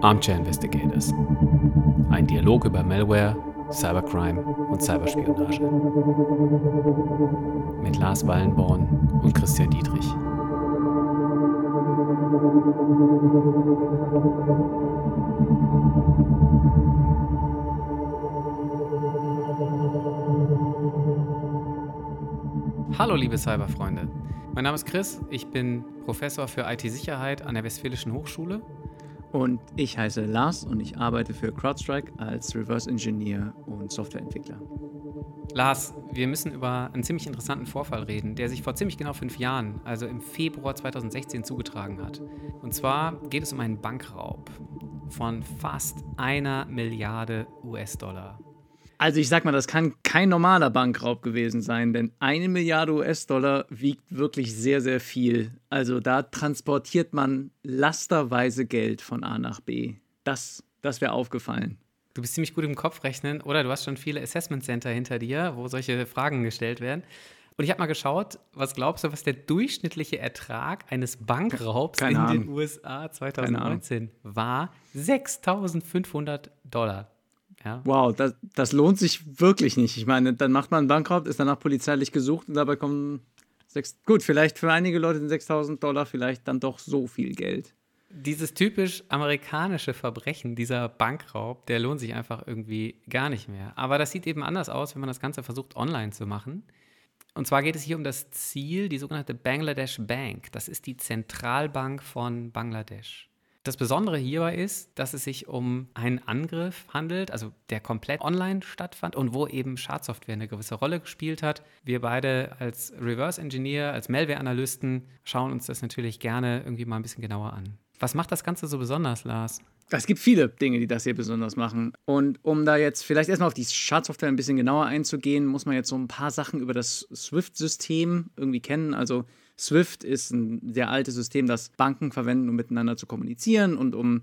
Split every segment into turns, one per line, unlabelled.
Armchair Investigators. Ein Dialog über Malware, Cybercrime und Cyberspionage. Mit Lars Wallenborn und Christian Dietrich. Hallo liebe Cyberfreunde. Mein Name ist Chris, ich bin Professor für IT-Sicherheit an der Westfälischen Hochschule
und ich heiße Lars und ich arbeite für CrowdStrike als Reverse Engineer und Softwareentwickler.
Lars, wir müssen über einen ziemlich interessanten Vorfall reden, der sich vor ziemlich genau fünf Jahren, also im Februar 2016, zugetragen hat. Und zwar geht es um einen Bankraub von fast einer Milliarde US-Dollar.
Also ich sag mal, das kann kein normaler Bankraub gewesen sein, denn eine Milliarde US-Dollar wiegt wirklich sehr, sehr viel. Also da transportiert man lasterweise Geld von A nach B. Das, das wäre aufgefallen.
Du bist ziemlich gut im Kopfrechnen, oder? Du hast schon viele Assessment Center hinter dir, wo solche Fragen gestellt werden. Und ich habe mal geschaut, was glaubst du, was der durchschnittliche Ertrag eines Bankraubs Keine in Ahnung. den USA 2019 war? 6.500 Dollar.
Ja. Wow, das, das lohnt sich wirklich nicht. Ich meine, dann macht man Bankraub, ist danach polizeilich gesucht und dabei kommen sechs. Gut, vielleicht für einige Leute sind 6000 Dollar vielleicht dann doch so viel Geld.
Dieses typisch amerikanische Verbrechen, dieser Bankraub, der lohnt sich einfach irgendwie gar nicht mehr. Aber das sieht eben anders aus, wenn man das Ganze versucht, online zu machen. Und zwar geht es hier um das Ziel, die sogenannte Bangladesh Bank. Das ist die Zentralbank von Bangladesch. Das Besondere hierbei ist, dass es sich um einen Angriff handelt, also der komplett online stattfand und wo eben Schadsoftware eine gewisse Rolle gespielt hat. Wir beide als Reverse Engineer, als Malware-Analysten schauen uns das natürlich gerne irgendwie mal ein bisschen genauer an. Was macht das Ganze so besonders, Lars?
Es gibt viele Dinge, die das hier besonders machen. Und um da jetzt vielleicht erstmal auf die Schadsoftware ein bisschen genauer einzugehen, muss man jetzt so ein paar Sachen über das Swift-System irgendwie kennen. Also Swift ist ein sehr altes System, das Banken verwenden, um miteinander zu kommunizieren und um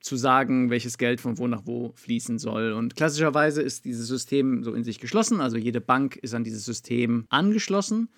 zu sagen, welches Geld von wo nach wo fließen soll. Und klassischerweise ist dieses System so in sich geschlossen, also jede Bank ist an dieses System angeschlossen.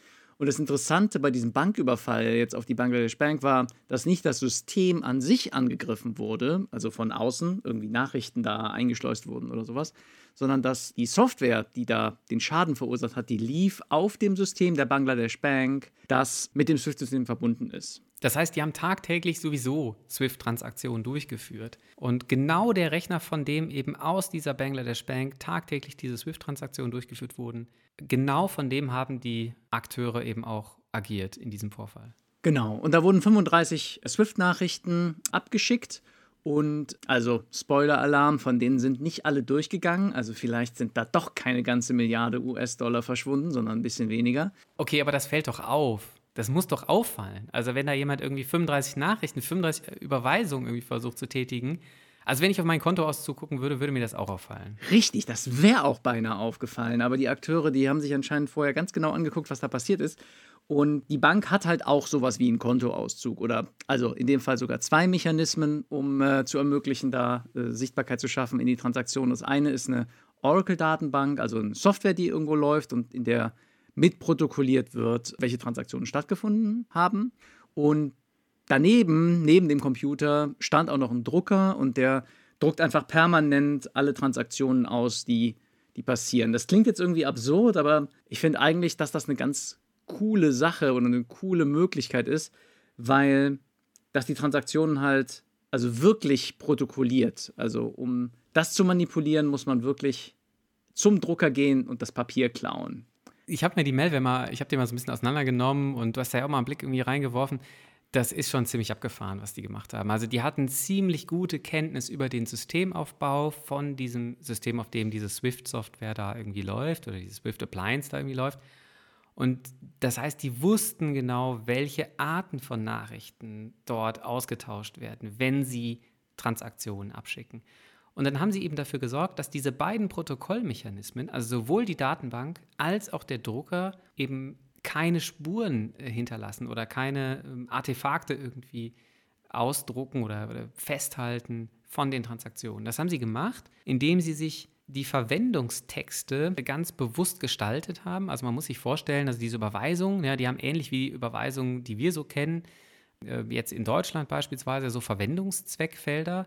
Und das Interessante bei diesem Banküberfall jetzt auf die Bangladesh Bank war, dass nicht das System an sich angegriffen wurde, also von außen irgendwie Nachrichten da eingeschleust wurden oder sowas, sondern dass die Software, die da den Schaden verursacht hat, die lief auf dem System der Bangladesh Bank, das mit dem SWIFT-System verbunden ist.
Das heißt, die haben tagtäglich sowieso SWIFT-Transaktionen durchgeführt. Und genau der Rechner, von dem eben aus dieser Bangladesh Bank tagtäglich diese SWIFT-Transaktionen durchgeführt wurden, genau von dem haben die Akteure eben auch agiert in diesem Vorfall.
Genau. Und da wurden 35 SWIFT-Nachrichten abgeschickt und also Spoiler-Alarm, von denen sind nicht alle durchgegangen. Also vielleicht sind da doch keine ganze Milliarde US-Dollar verschwunden, sondern ein bisschen weniger.
Okay, aber das fällt doch auf. Das muss doch auffallen. Also wenn da jemand irgendwie 35 Nachrichten, 35 Überweisungen irgendwie versucht zu tätigen, also wenn ich auf mein Kontoauszug gucken würde, würde mir das auch auffallen.
Richtig, das wäre auch beinahe aufgefallen. Aber die Akteure, die haben sich anscheinend vorher ganz genau angeguckt, was da passiert ist und die Bank hat halt auch sowas wie einen Kontoauszug oder also in dem Fall sogar zwei Mechanismen, um äh, zu ermöglichen, da äh, Sichtbarkeit zu schaffen in die Transaktion. Das eine ist eine Oracle-Datenbank, also eine Software, die irgendwo läuft und in der mitprotokolliert wird, welche Transaktionen stattgefunden haben. Und daneben, neben dem Computer, stand auch noch ein Drucker und der druckt einfach permanent alle Transaktionen aus, die, die passieren. Das klingt jetzt irgendwie absurd, aber ich finde eigentlich, dass das eine ganz coole Sache oder eine coole Möglichkeit ist, weil das die Transaktionen halt also wirklich protokolliert. Also um das zu manipulieren, muss man wirklich zum Drucker gehen und das Papier klauen.
Ich habe mir die Malware mal, ich habe die mal so ein bisschen auseinandergenommen und du hast ja auch mal einen Blick irgendwie reingeworfen. Das ist schon ziemlich abgefahren, was die gemacht haben. Also die hatten ziemlich gute Kenntnis über den Systemaufbau von diesem System, auf dem diese Swift-Software da irgendwie läuft oder diese Swift-Appliance da irgendwie läuft. Und das heißt, die wussten genau, welche Arten von Nachrichten dort ausgetauscht werden, wenn sie Transaktionen abschicken. Und dann haben sie eben dafür gesorgt, dass diese beiden Protokollmechanismen, also sowohl die Datenbank als auch der Drucker, eben keine Spuren äh, hinterlassen oder keine ähm, Artefakte irgendwie ausdrucken oder, oder festhalten von den Transaktionen. Das haben sie gemacht, indem sie sich die Verwendungstexte ganz bewusst gestaltet haben. Also man muss sich vorstellen, also diese Überweisungen, ja, die haben ähnlich wie Überweisungen, die wir so kennen, äh, jetzt in Deutschland beispielsweise so Verwendungszweckfelder.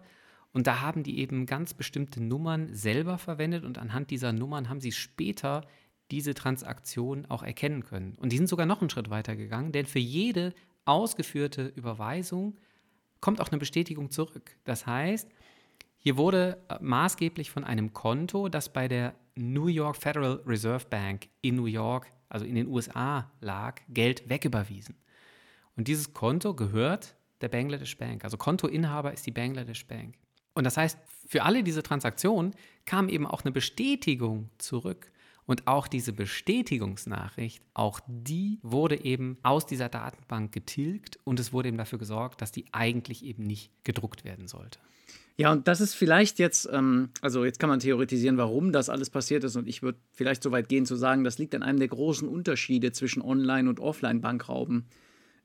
Und da haben die eben ganz bestimmte Nummern selber verwendet und anhand dieser Nummern haben sie später diese Transaktion auch erkennen können. Und die sind sogar noch einen Schritt weiter gegangen, denn für jede ausgeführte Überweisung kommt auch eine Bestätigung zurück. Das heißt, hier wurde äh, maßgeblich von einem Konto, das bei der New York Federal Reserve Bank in New York, also in den USA lag, Geld wegüberwiesen. Und dieses Konto gehört der Bangladesh Bank. Also Kontoinhaber ist die Bangladesh Bank. Und das heißt, für alle diese Transaktionen kam eben auch eine Bestätigung zurück. Und auch diese Bestätigungsnachricht, auch die wurde eben aus dieser Datenbank getilgt und es wurde eben dafür gesorgt, dass die eigentlich eben nicht gedruckt werden sollte.
Ja, und das ist vielleicht jetzt, ähm, also jetzt kann man theoretisieren, warum das alles passiert ist. Und ich würde vielleicht so weit gehen zu sagen, das liegt an einem der großen Unterschiede zwischen Online- und Offline-Bankrauben.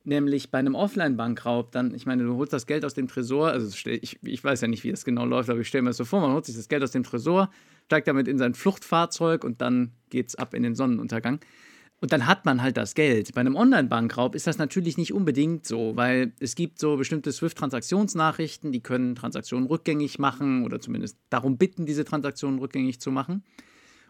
Nämlich bei einem Offline-Bankraub, dann, ich meine, du holst das Geld aus dem Tresor, also ich, ich weiß ja nicht, wie das genau läuft, aber ich stelle mir das so vor, man holt sich das Geld aus dem Tresor, steigt damit in sein Fluchtfahrzeug und dann geht es ab in den Sonnenuntergang. Und dann hat man halt das Geld. Bei einem Online-Bankraub ist das natürlich nicht unbedingt so, weil es gibt so bestimmte SWIFT-Transaktionsnachrichten, die können Transaktionen rückgängig machen oder zumindest darum bitten, diese Transaktionen rückgängig zu machen.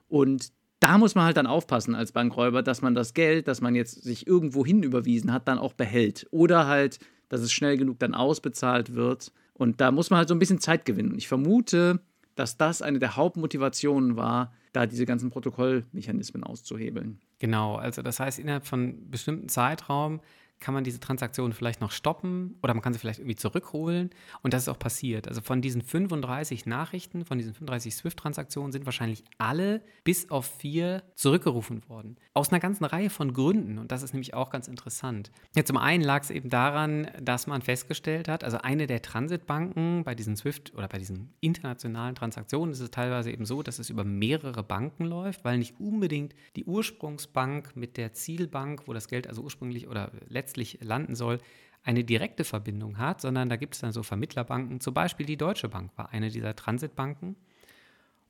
Und da muss man halt dann aufpassen als Bankräuber, dass man das Geld, das man jetzt sich irgendwo hin überwiesen hat, dann auch behält. Oder halt, dass es schnell genug dann ausbezahlt wird. Und da muss man halt so ein bisschen Zeit gewinnen. Ich vermute, dass das eine der Hauptmotivationen war, da diese ganzen Protokollmechanismen auszuhebeln.
Genau, also das heißt, innerhalb von einem bestimmten Zeitraum kann man diese Transaktion vielleicht noch stoppen oder man kann sie vielleicht irgendwie zurückholen. Und das ist auch passiert. Also von diesen 35 Nachrichten, von diesen 35 SWIFT-Transaktionen sind wahrscheinlich alle bis auf vier zurückgerufen worden. Aus einer ganzen Reihe von Gründen. Und das ist nämlich auch ganz interessant. Ja, zum einen lag es eben daran, dass man festgestellt hat, also eine der Transitbanken bei diesen SWIFT oder bei diesen internationalen Transaktionen ist es teilweise eben so, dass es über mehrere Banken läuft, weil nicht unbedingt die Ursprungsbank mit der Zielbank, wo das Geld also ursprünglich oder letztendlich letztlich landen soll, eine direkte Verbindung hat, sondern da gibt es dann so Vermittlerbanken. Zum Beispiel die Deutsche Bank war eine dieser Transitbanken.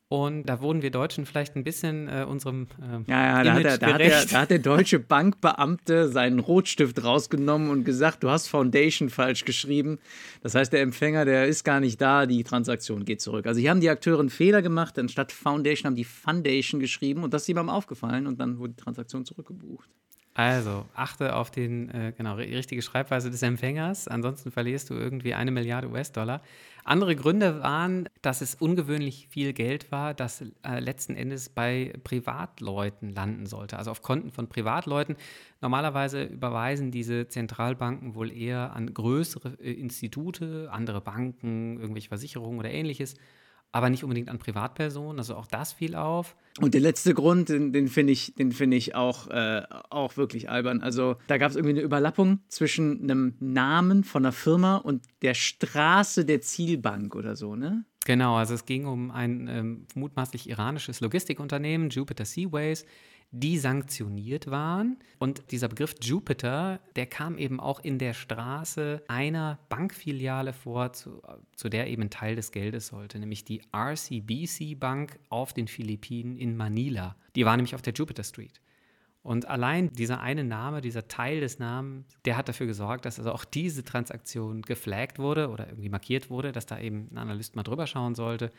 Und da wurden wir Deutschen vielleicht ein bisschen äh, unserem
äh, ja, ja, da hat, der, da, hat der, da hat der deutsche Bankbeamte seinen Rotstift rausgenommen und gesagt, du hast Foundation falsch geschrieben. Das heißt, der Empfänger, der ist gar nicht da, die Transaktion geht zurück. Also hier haben die Akteure einen Fehler gemacht, anstatt Foundation haben die Foundation geschrieben und das ist ihm aufgefallen und dann wurde die Transaktion zurückgebucht.
Also, achte auf die äh, genau, richtige Schreibweise des Empfängers, ansonsten verlierst du irgendwie eine Milliarde US-Dollar. Andere Gründe waren, dass es ungewöhnlich viel Geld war, das äh, letzten Endes bei Privatleuten landen sollte, also auf Konten von Privatleuten. Normalerweise überweisen diese Zentralbanken wohl eher an größere äh, Institute, andere Banken, irgendwelche Versicherungen oder ähnliches aber nicht unbedingt an Privatpersonen. Also auch das fiel auf.
Und der letzte Grund, den, den finde ich, find ich auch, äh, auch wirklich albern. Also da gab es irgendwie eine Überlappung zwischen einem Namen von einer Firma und der Straße der Zielbank oder so, ne?
Genau, also es ging um ein ähm, mutmaßlich iranisches Logistikunternehmen, Jupiter Seaways, die sanktioniert waren. Und dieser Begriff Jupiter, der kam eben auch in der Straße einer Bankfiliale vor, zu, zu der eben Teil des Geldes sollte, nämlich die RCBC Bank auf den Philippinen in Manila. Die war nämlich auf der Jupiter Street. Und allein dieser eine Name, dieser Teil des Namens, der hat dafür gesorgt, dass also auch diese Transaktion geflaggt wurde oder irgendwie markiert wurde, dass da eben ein Analyst mal drüber schauen sollte.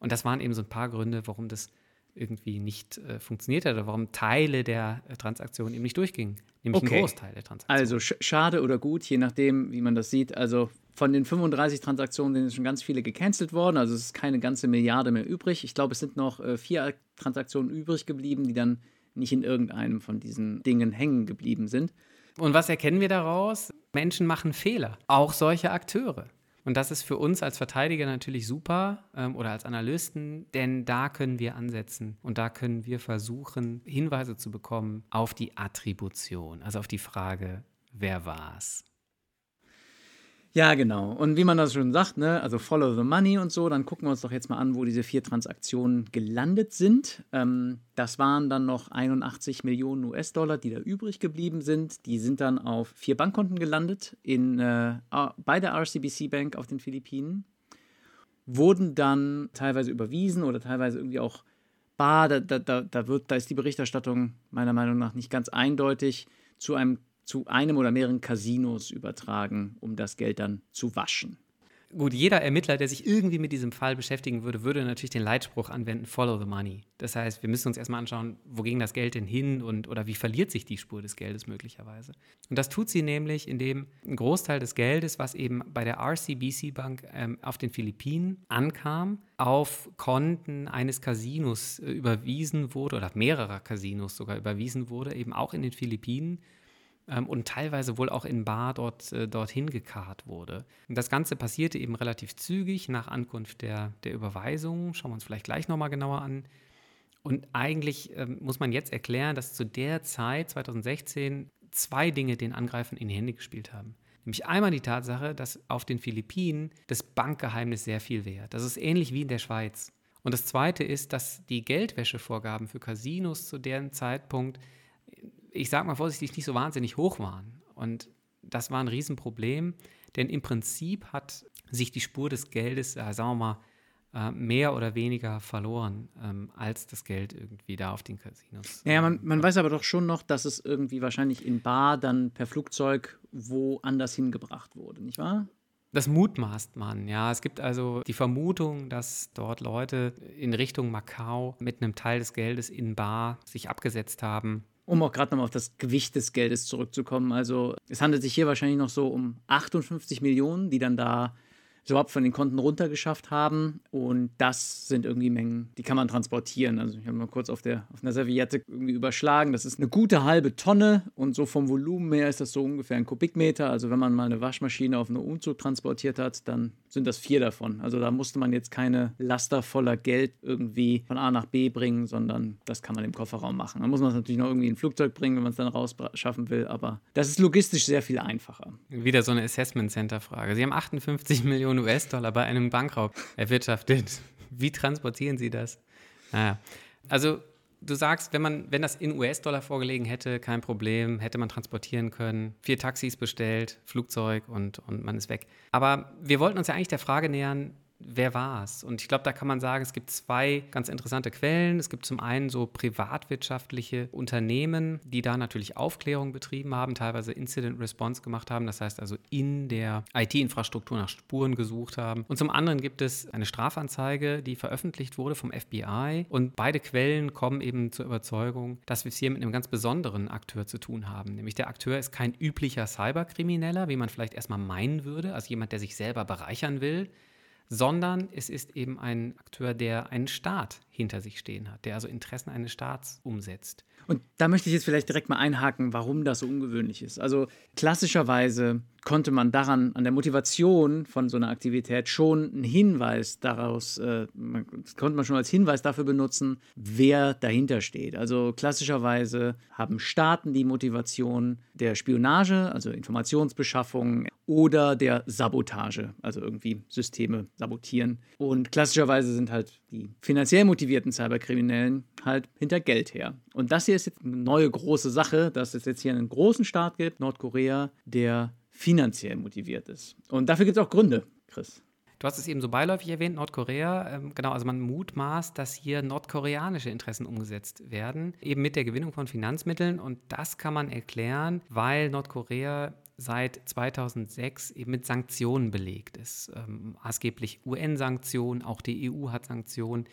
Und das waren eben so ein paar Gründe, warum das irgendwie nicht äh, funktioniert hat oder warum Teile der äh, Transaktion eben nicht durchgingen, nämlich okay. ein Großteil der Transaktion.
Also sch schade oder gut, je nachdem, wie man das sieht. Also von den 35 Transaktionen sind schon ganz viele gecancelt worden, also es ist keine ganze Milliarde mehr übrig. Ich glaube, es sind noch äh, vier Transaktionen übrig geblieben, die dann nicht in irgendeinem von diesen Dingen hängen geblieben sind.
Und was erkennen wir daraus? Menschen machen Fehler, auch solche Akteure. Und das ist für uns als Verteidiger natürlich super ähm, oder als Analysten, denn da können wir ansetzen und da können wir versuchen, Hinweise zu bekommen auf die Attribution, also auf die Frage, wer war es?
Ja, genau. Und wie man das schon sagt, ne, also follow the money und so, dann gucken wir uns doch jetzt mal an, wo diese vier Transaktionen gelandet sind. Ähm, das waren dann noch 81 Millionen US-Dollar, die da übrig geblieben sind. Die sind dann auf vier Bankkonten gelandet in, äh, bei der RCBC Bank auf den Philippinen. Wurden dann teilweise überwiesen oder teilweise irgendwie auch bar. Da, da, da, wird, da ist die Berichterstattung meiner Meinung nach nicht ganz eindeutig zu einem zu einem oder mehreren Casinos übertragen, um das Geld dann zu waschen
gut, jeder Ermittler, der sich irgendwie mit diesem Fall beschäftigen würde, würde natürlich den Leitspruch anwenden, follow the money. Das heißt, wir müssen uns erstmal anschauen, wo ging das Geld denn hin und oder wie verliert sich die Spur des Geldes möglicherweise. Und das tut sie nämlich, indem ein Großteil des Geldes, was eben bei der RCBC Bank ähm, auf den Philippinen ankam, auf Konten eines Casinos äh, überwiesen wurde oder mehrerer Casinos sogar überwiesen wurde, eben auch in den Philippinen ähm, und teilweise wohl auch in Bar dort, äh, dorthin gekarrt wurde. Und das Ganze passierte eben relativ zügig nach Ankunft der, der Überweisung. Schauen wir uns vielleicht gleich nochmal genauer an. Und eigentlich ähm, muss man jetzt erklären, dass zu der Zeit, 2016, zwei Dinge den Angreifern in die Hände gespielt haben. Nämlich einmal die Tatsache, dass auf den Philippinen das Bankgeheimnis sehr viel wert. Das ist ähnlich wie in der Schweiz. Und das zweite ist, dass die Geldwäschevorgaben für Casinos zu deren Zeitpunkt ich sage mal vorsichtig, nicht so wahnsinnig hoch waren. Und das war ein Riesenproblem, denn im Prinzip hat sich die Spur des Geldes, äh, sagen wir mal, äh, mehr oder weniger verloren, ähm, als das Geld irgendwie da auf den Casinos.
Ja, man, man weiß aber doch schon noch, dass es irgendwie wahrscheinlich in Bar dann per Flugzeug woanders hingebracht wurde, nicht wahr?
Das mutmaßt man, ja. Es gibt also die Vermutung, dass dort Leute in Richtung Macau mit einem Teil des Geldes in Bar sich abgesetzt haben
um auch gerade nochmal auf das Gewicht des Geldes zurückzukommen. Also es handelt sich hier wahrscheinlich noch so um 58 Millionen, die dann da überhaupt von den Konten runtergeschafft haben. Und das sind irgendwie Mengen, die kann man transportieren. Also ich habe mal kurz auf der auf einer Serviette irgendwie überschlagen. Das ist eine gute halbe Tonne und so vom Volumen her ist das so ungefähr ein Kubikmeter. Also wenn man mal eine Waschmaschine auf einem Umzug transportiert hat, dann sind das vier davon. Also da musste man jetzt keine Laster voller Geld irgendwie von A nach B bringen, sondern das kann man im Kofferraum machen. Dann muss man es natürlich noch irgendwie in ein Flugzeug bringen, wenn man es dann rausschaffen will. Aber das ist logistisch sehr viel einfacher.
Wieder so eine Assessment Center Frage. Sie haben 58 Millionen Millionen US-Dollar bei einem Bankraub erwirtschaftet. Wie transportieren Sie das? Naja. Also du sagst, wenn man, wenn das in US-Dollar vorgelegen hätte, kein Problem, hätte man transportieren können, vier Taxis bestellt, Flugzeug und, und man ist weg. Aber wir wollten uns ja eigentlich der Frage nähern, wer war es? Und ich glaube, da kann man sagen, es gibt zwei ganz interessante Quellen. Es gibt zum einen so privatwirtschaftliche Unternehmen, die da natürlich Aufklärung betrieben haben, teilweise Incident Response gemacht haben, das heißt also in der IT-Infrastruktur nach Spuren gesucht haben. Und zum anderen gibt es eine Strafanzeige, die veröffentlicht wurde vom FBI. Und beide Quellen kommen eben zur Überzeugung, dass wir es hier mit einem ganz besonderen Akteur zu tun haben. Nämlich der Akteur ist kein üblicher Cyberkrimineller, wie man vielleicht erstmal meinen würde, also jemand, der sich selber bereichern will, sondern es ist eben ein Akteur, der einen Staat hinter sich stehen hat, der also Interessen eines Staats umsetzt.
Und da möchte ich jetzt vielleicht direkt mal einhaken, warum das so ungewöhnlich ist. Also klassischerweise konnte man daran, an der Motivation von so einer Aktivität schon einen Hinweis daraus, äh, man, konnte man schon als Hinweis dafür benutzen, wer dahinter steht. Also klassischerweise haben Staaten die Motivation der Spionage, also Informationsbeschaffung oder der Sabotage, also irgendwie Systeme sabotieren. Und klassischerweise sind halt die finanziell motivierten Cyberkriminellen halt hinter Geld her. Und das hier ist jetzt eine neue große Sache, dass es jetzt hier einen großen Staat gibt, Nordkorea, der finanziell motiviert ist. Und dafür gibt es auch Gründe, Chris.
Du hast es eben so beiläufig erwähnt, Nordkorea. Ähm, genau, also man mutmaßt, dass hier nordkoreanische Interessen umgesetzt werden, eben mit der Gewinnung von Finanzmitteln. Und das kann man erklären, weil Nordkorea seit 2006 eben mit Sanktionen belegt ist. Ähm, maßgeblich UN-Sanktionen, auch die EU hat Sanktionen.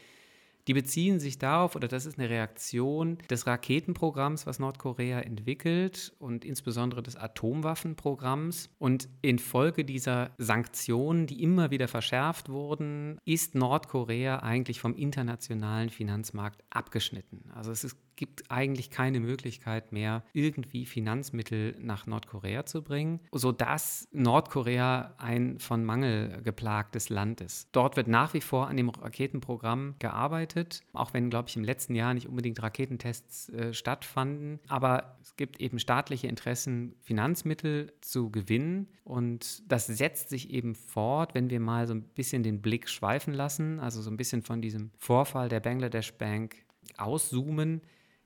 Die beziehen sich darauf, oder das ist eine Reaktion des Raketenprogramms, was Nordkorea entwickelt und insbesondere des Atomwaffenprogramms. Und infolge dieser Sanktionen, die immer wieder verschärft wurden, ist Nordkorea eigentlich vom internationalen Finanzmarkt abgeschnitten. Also es ist gibt eigentlich keine Möglichkeit mehr, irgendwie Finanzmittel nach Nordkorea zu bringen, sodass Nordkorea ein von Mangel geplagtes Land ist. Dort wird nach wie vor an dem Raketenprogramm gearbeitet, auch wenn, glaube ich, im letzten Jahr nicht unbedingt Raketentests äh, stattfanden. Aber es gibt eben staatliche Interessen, Finanzmittel zu gewinnen. Und das setzt sich eben fort, wenn wir mal so ein bisschen den Blick schweifen lassen, also so ein bisschen von diesem Vorfall der Bangladesh Bank auszoomen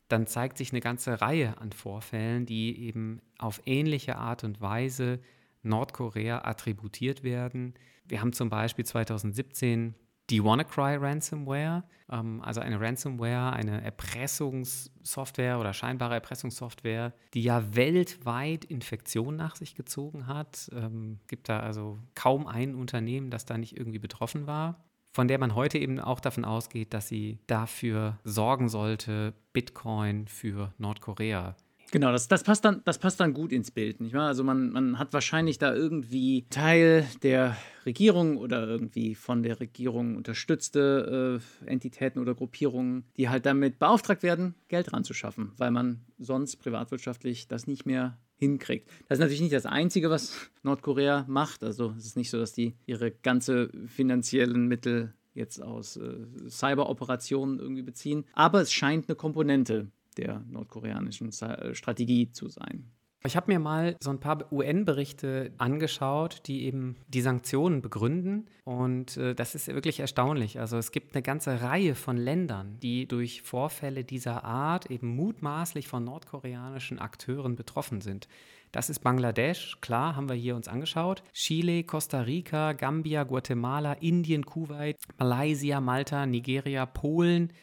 dann zeigt sich eine ganze Reihe an Vorfällen, die eben auf ähnliche Art und Weise Nordkorea attributiert werden. Wir haben zum Beispiel 2017 die WannaCry Ransomware, ähm, also eine Ransomware, eine Erpressungssoftware oder scheinbare Erpressungssoftware, die ja weltweit Infektionen nach sich gezogen hat. Ähm, gibt da also kaum ein Unternehmen, das da nicht irgendwie betroffen war von der man heute eben auch davon ausgeht, dass sie dafür sorgen sollte, Bitcoin für Nordkorea
Genau, das, das, passt dann, das passt dann gut ins Bild, nicht wahr? Also man, man hat wahrscheinlich da irgendwie Teil der Regierung oder irgendwie von der Regierung unterstützte äh, Entitäten oder Gruppierungen, die halt damit beauftragt werden, Geld ranzuschaffen, weil man sonst privatwirtschaftlich das nicht mehr hinkriegt. Das ist natürlich nicht das Einzige, was Nordkorea macht. Also es ist nicht so, dass die ihre ganze finanziellen Mittel jetzt aus äh, Cyberoperationen irgendwie beziehen. Aber es scheint eine Komponente der nordkoreanischen äh, Strategie zu sein.
Ich habe mir mal so ein paar UN-Berichte angeschaut, die eben die Sanktionen begründen. Und äh, das ist wirklich erstaunlich. Also es gibt eine ganze Reihe von Ländern, die durch Vorfälle dieser Art eben mutmaßlich von nordkoreanischen Akteuren betroffen sind. Das ist Bangladesch, klar, haben wir hier uns angeschaut. Chile, Costa Rica, Gambia, Guatemala, Indien, Kuwait, Malaysia, Malta, Nigeria, Polen,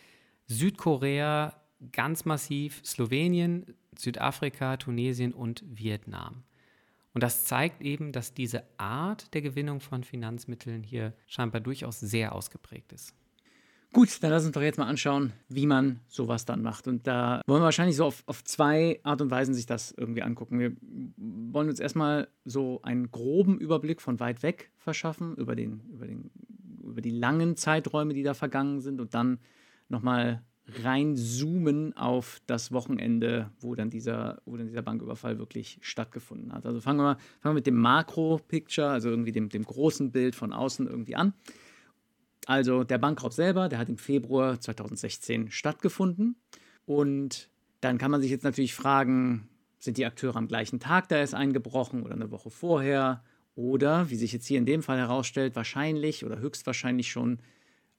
Südkorea, ganz massiv Slowenien, Südafrika, Tunesien und Vietnam. Und das zeigt eben, dass diese Art der Gewinnung von Finanzmitteln hier scheinbar durchaus sehr ausgeprägt ist.
Gut, dann lass uns doch jetzt mal anschauen, wie man sowas dann macht. Und da wollen wir wahrscheinlich so auf, auf zwei Art und Weisen sich das irgendwie angucken. Wir wollen uns erstmal so einen groben Überblick von weit weg verschaffen, über, den, über, den, über die langen Zeiträume, die da vergangen sind und dann nochmal reinzoomen auf das Wochenende, wo dann dieser, wo dann dieser Banküberfall wirklich stattgefunden hat. Also fangen wir, fangen wir mit dem Makro-Picture, also irgendwie dem, dem großen Bild von außen irgendwie an. Also der Bankraub selber, der hat im Februar 2016 stattgefunden. Und dann kann man sich jetzt natürlich fragen, sind die Akteure am gleichen Tag da erst eingebrochen oder eine Woche vorher? Oder, wie sich jetzt hier in dem Fall herausstellt, wahrscheinlich oder höchstwahrscheinlich schon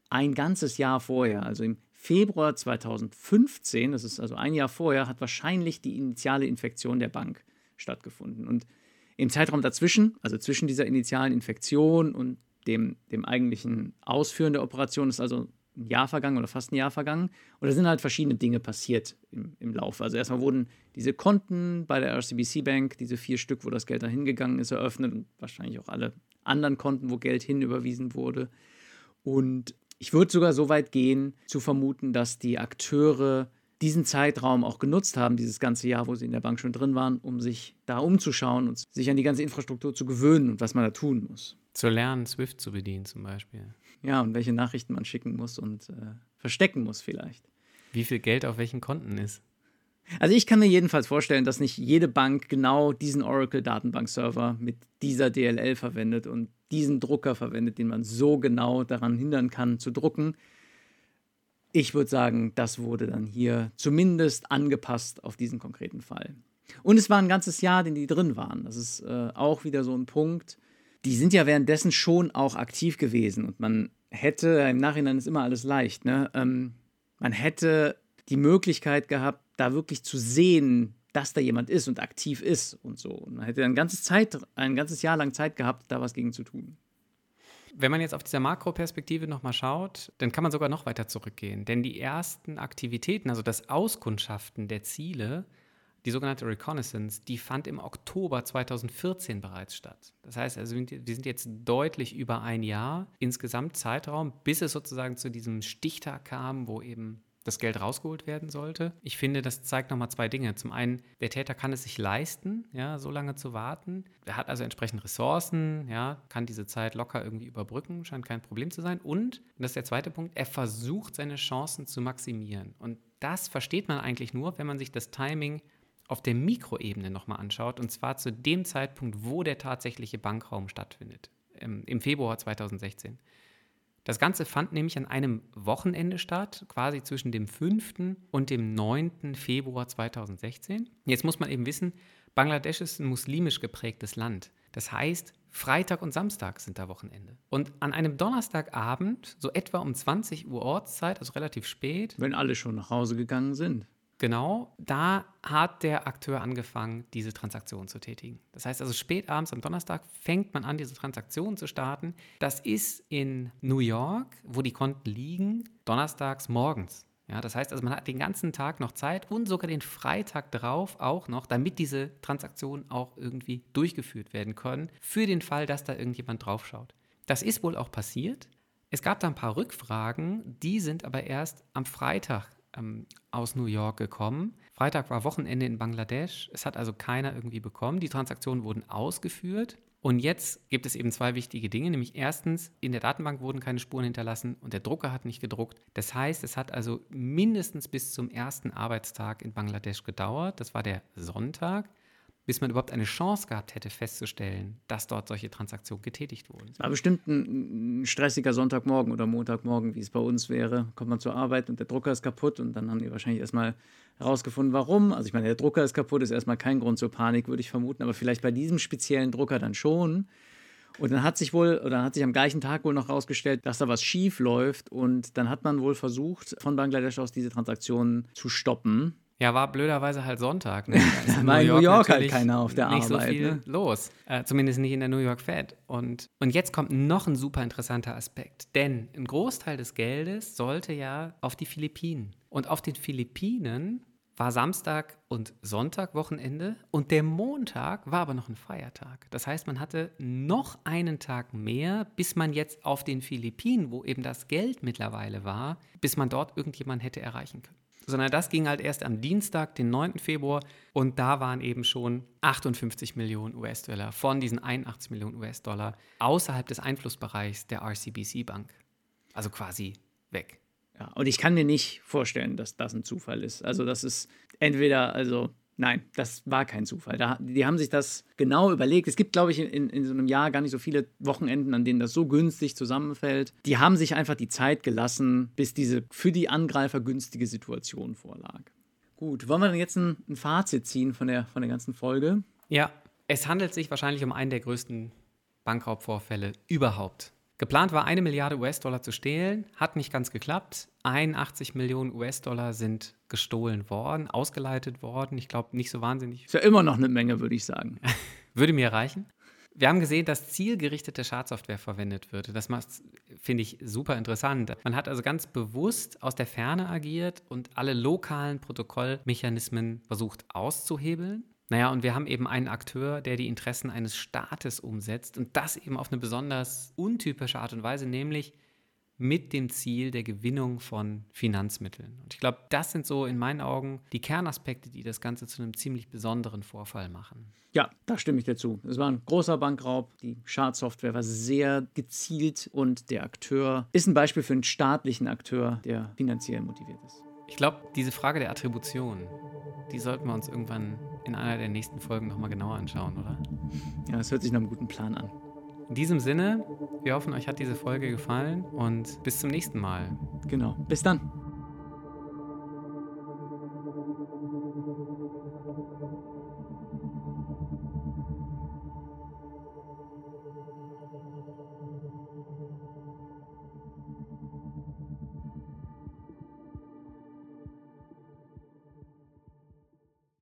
ein ganzes Jahr vorher, also im Februar 2015, das ist also ein Jahr vorher, hat wahrscheinlich die initiale Infektion der Bank stattgefunden. Und im Zeitraum dazwischen, also zwischen dieser initialen Infektion und dem, dem eigentlichen Ausführen der Operation, ist also ein Jahr vergangen oder fast ein Jahr vergangen. Und da sind halt verschiedene Dinge passiert im, im Laufe. Also erstmal wurden diese Konten bei der RCBC Bank, diese vier Stück, wo das Geld da hingegangen ist, eröffnet und wahrscheinlich auch alle anderen Konten, wo Geld hinüberwiesen wurde. Und ich würde sogar so weit gehen, zu vermuten, dass die Akteure diesen Zeitraum auch genutzt haben, dieses ganze Jahr, wo sie in der Bank schon drin waren, um sich da umzuschauen und sich an die ganze Infrastruktur zu gewöhnen und was man da tun muss.
Zu lernen, Swift zu bedienen zum Beispiel.
Ja, und welche Nachrichten man schicken muss und äh, verstecken muss vielleicht.
Wie viel Geld auf welchen Konten ist.
Also ich kann mir jedenfalls vorstellen, dass nicht jede Bank genau diesen Oracle-Datenbank-Server mit dieser DLL verwendet und diesen Drucker verwendet, den man so genau daran hindern kann zu drucken. Ich würde sagen, das wurde dann hier zumindest angepasst auf diesen konkreten Fall. Und es war ein ganzes Jahr, den die drin waren. Das ist äh, auch wieder so ein Punkt. Die sind ja währenddessen schon auch aktiv gewesen und man hätte, im Nachhinein ist immer alles leicht, ne? Ähm, man hätte die Möglichkeit gehabt, da wirklich zu sehen, dass da jemand ist und aktiv ist und so. Und man hätte ein ganzes, Zeit, ein ganzes Jahr lang Zeit gehabt, da was gegen zu tun.
Wenn man jetzt auf dieser Makroperspektive nochmal schaut, dann kann man sogar noch weiter zurückgehen. Denn die ersten Aktivitäten, also das Auskundschaften der Ziele, die sogenannte Reconnaissance, die fand im Oktober 2014 bereits statt. Das heißt, also wir sind jetzt deutlich über ein Jahr insgesamt Zeitraum, bis es sozusagen zu diesem Stichtag kam, wo eben das Geld rausgeholt werden sollte. Ich finde, das zeigt nochmal zwei Dinge. Zum einen, der Täter kann es sich leisten, ja, so lange zu warten. Er hat also entsprechend Ressourcen, ja, kann diese Zeit locker irgendwie überbrücken, scheint kein Problem zu sein. Und, und das ist der zweite Punkt, er versucht seine Chancen zu maximieren. Und das versteht man eigentlich nur, wenn man sich das Timing auf der Mikroebene nochmal anschaut, und zwar zu dem Zeitpunkt, wo der tatsächliche Bankraum stattfindet, im, im Februar 2016. Das Ganze fand nämlich an einem Wochenende statt, quasi zwischen dem 5. und dem 9. Februar 2016. Jetzt muss man eben wissen, Bangladesch ist ein muslimisch geprägtes Land. Das heißt, Freitag und Samstag sind da Wochenende. Und an einem Donnerstagabend, so etwa um 20 Uhr Ortszeit, also relativ spät.
Wenn alle schon nach Hause gegangen sind.
Genau, da hat der Akteur angefangen, diese Transaktion zu tätigen. Das heißt also, spät abends am Donnerstag fängt man an, diese Transaktion zu starten. Das ist in New York, wo die Konten liegen, donnerstags morgens. Ja, das heißt also, man hat den ganzen Tag noch Zeit und sogar den Freitag drauf auch noch, damit diese Transaktionen auch irgendwie durchgeführt werden können, für den Fall, dass da irgendjemand draufschaut. Das ist wohl auch passiert. Es gab da ein paar Rückfragen, die sind aber erst am Freitag ähm, aus New York gekommen. Freitag war Wochenende in Bangladesch. Es hat also keiner irgendwie bekommen. Die Transaktionen wurden ausgeführt. Und jetzt gibt es eben zwei wichtige Dinge, nämlich erstens, in der Datenbank wurden keine Spuren hinterlassen und der Drucker hat nicht gedruckt. Das heißt, es hat also mindestens bis zum ersten Arbeitstag in Bangladesch gedauert. Das war der Sonntag bis man überhaupt eine Chance gehabt hätte, festzustellen, dass dort solche Transaktionen getätigt wurden.
Es war bestimmt ein, stressiger Sonntagmorgen oder Montagmorgen, wie es bei uns wäre. Kommt man zur Arbeit und der Drucker ist kaputt und dann haben die wahrscheinlich erstmal herausgefunden, warum. Also ich meine, der Drucker ist kaputt, ist erstmal kein Grund zur Panik, würde ich vermuten, aber vielleicht bei diesem speziellen Drucker dann schon. Und dann hat sich wohl, oder hat sich am gleichen Tag wohl noch herausgestellt, dass da was schief läuft. Und dann hat man wohl versucht, von Bangladesch aus diese Transaktionen zu stoppen.
Ja, war blöderweise halt Sonntag. Ne?
Da war in New York, York halt keiner auf der
nicht
Arbeit.
Nicht so viel
ne?
los. Äh, zumindest nicht in der New York Fed. Und, und jetzt kommt noch ein super interessanter Aspekt. Denn ein Großteil des Geldes sollte ja auf die Philippinen. Und auf den Philippinen war Samstag und Sonntag Wochenende und der Montag war aber noch ein Feiertag. Das heißt, man hatte noch einen Tag mehr, bis man jetzt auf den Philippinen, wo eben das Geld mittlerweile war, bis man dort irgendjemanden hätte erreichen können sondern das ging halt erst am Dienstag, den 9. Februar und da waren eben schon 58 Millionen US-Dollar von diesen 81 Millionen US-Dollar außerhalb des Einflussbereichs der RCBC Bank. Also quasi weg.
Ja, und ich kann mir nicht vorstellen, dass das ein Zufall ist. Also das ist entweder, also Nein, das war kein Zufall. Da, die haben sich das genau überlegt. Es gibt, glaube ich, in, in so einem Jahr gar nicht so viele Wochenenden, an denen das so günstig zusammenfällt. Die haben sich einfach die Zeit gelassen, bis diese für die Angreifer günstige Situation vorlag. Gut, wollen wir denn jetzt ein, ein Fazit ziehen von der, von der ganzen Folge?
Ja, es handelt sich wahrscheinlich um einen der größten Bankraubvorfälle überhaupt Geplant war, eine Milliarde US-Dollar zu stehlen, hat nicht ganz geklappt. 81 Millionen US-Dollar sind gestohlen worden, ausgeleitet worden. Ich glaube, nicht so wahnsinnig.
Ist ja immer noch eine Menge, würde ich sagen.
würde mir reichen. Wir haben gesehen, dass zielgerichtete Schadsoftware verwendet wird. Das finde ich, super interessant. Man hat also ganz bewusst aus der Ferne agiert und alle lokalen Protokollmechanismen versucht auszuhebeln. Naja, und wir haben eben einen Akteur, der die Interessen eines Staates umsetzt und das eben auf eine besonders untypische Art und Weise, nämlich mit dem Ziel der Gewinnung von Finanzmitteln. Und ich glaube, das sind so in meinen Augen die Kernaspekte, die das Ganze zu einem ziemlich besonderen Vorfall machen.
Ja, da stimme ich dir zu. Es war ein großer Bankraub. Die Schadsoftware war sehr gezielt und der Akteur ist ein Beispiel für einen staatlichen Akteur, der finanziell motiviert ist.
Ich glaube, diese Frage der Attribution, die sollten wir uns irgendwann in einer der nächsten Folgen nochmal genauer anschauen, oder?
Ja, das hört sich nach einem guten Plan an.
In diesem Sinne, wir hoffen, euch hat diese Folge gefallen und bis zum nächsten Mal.
Genau. Bis dann.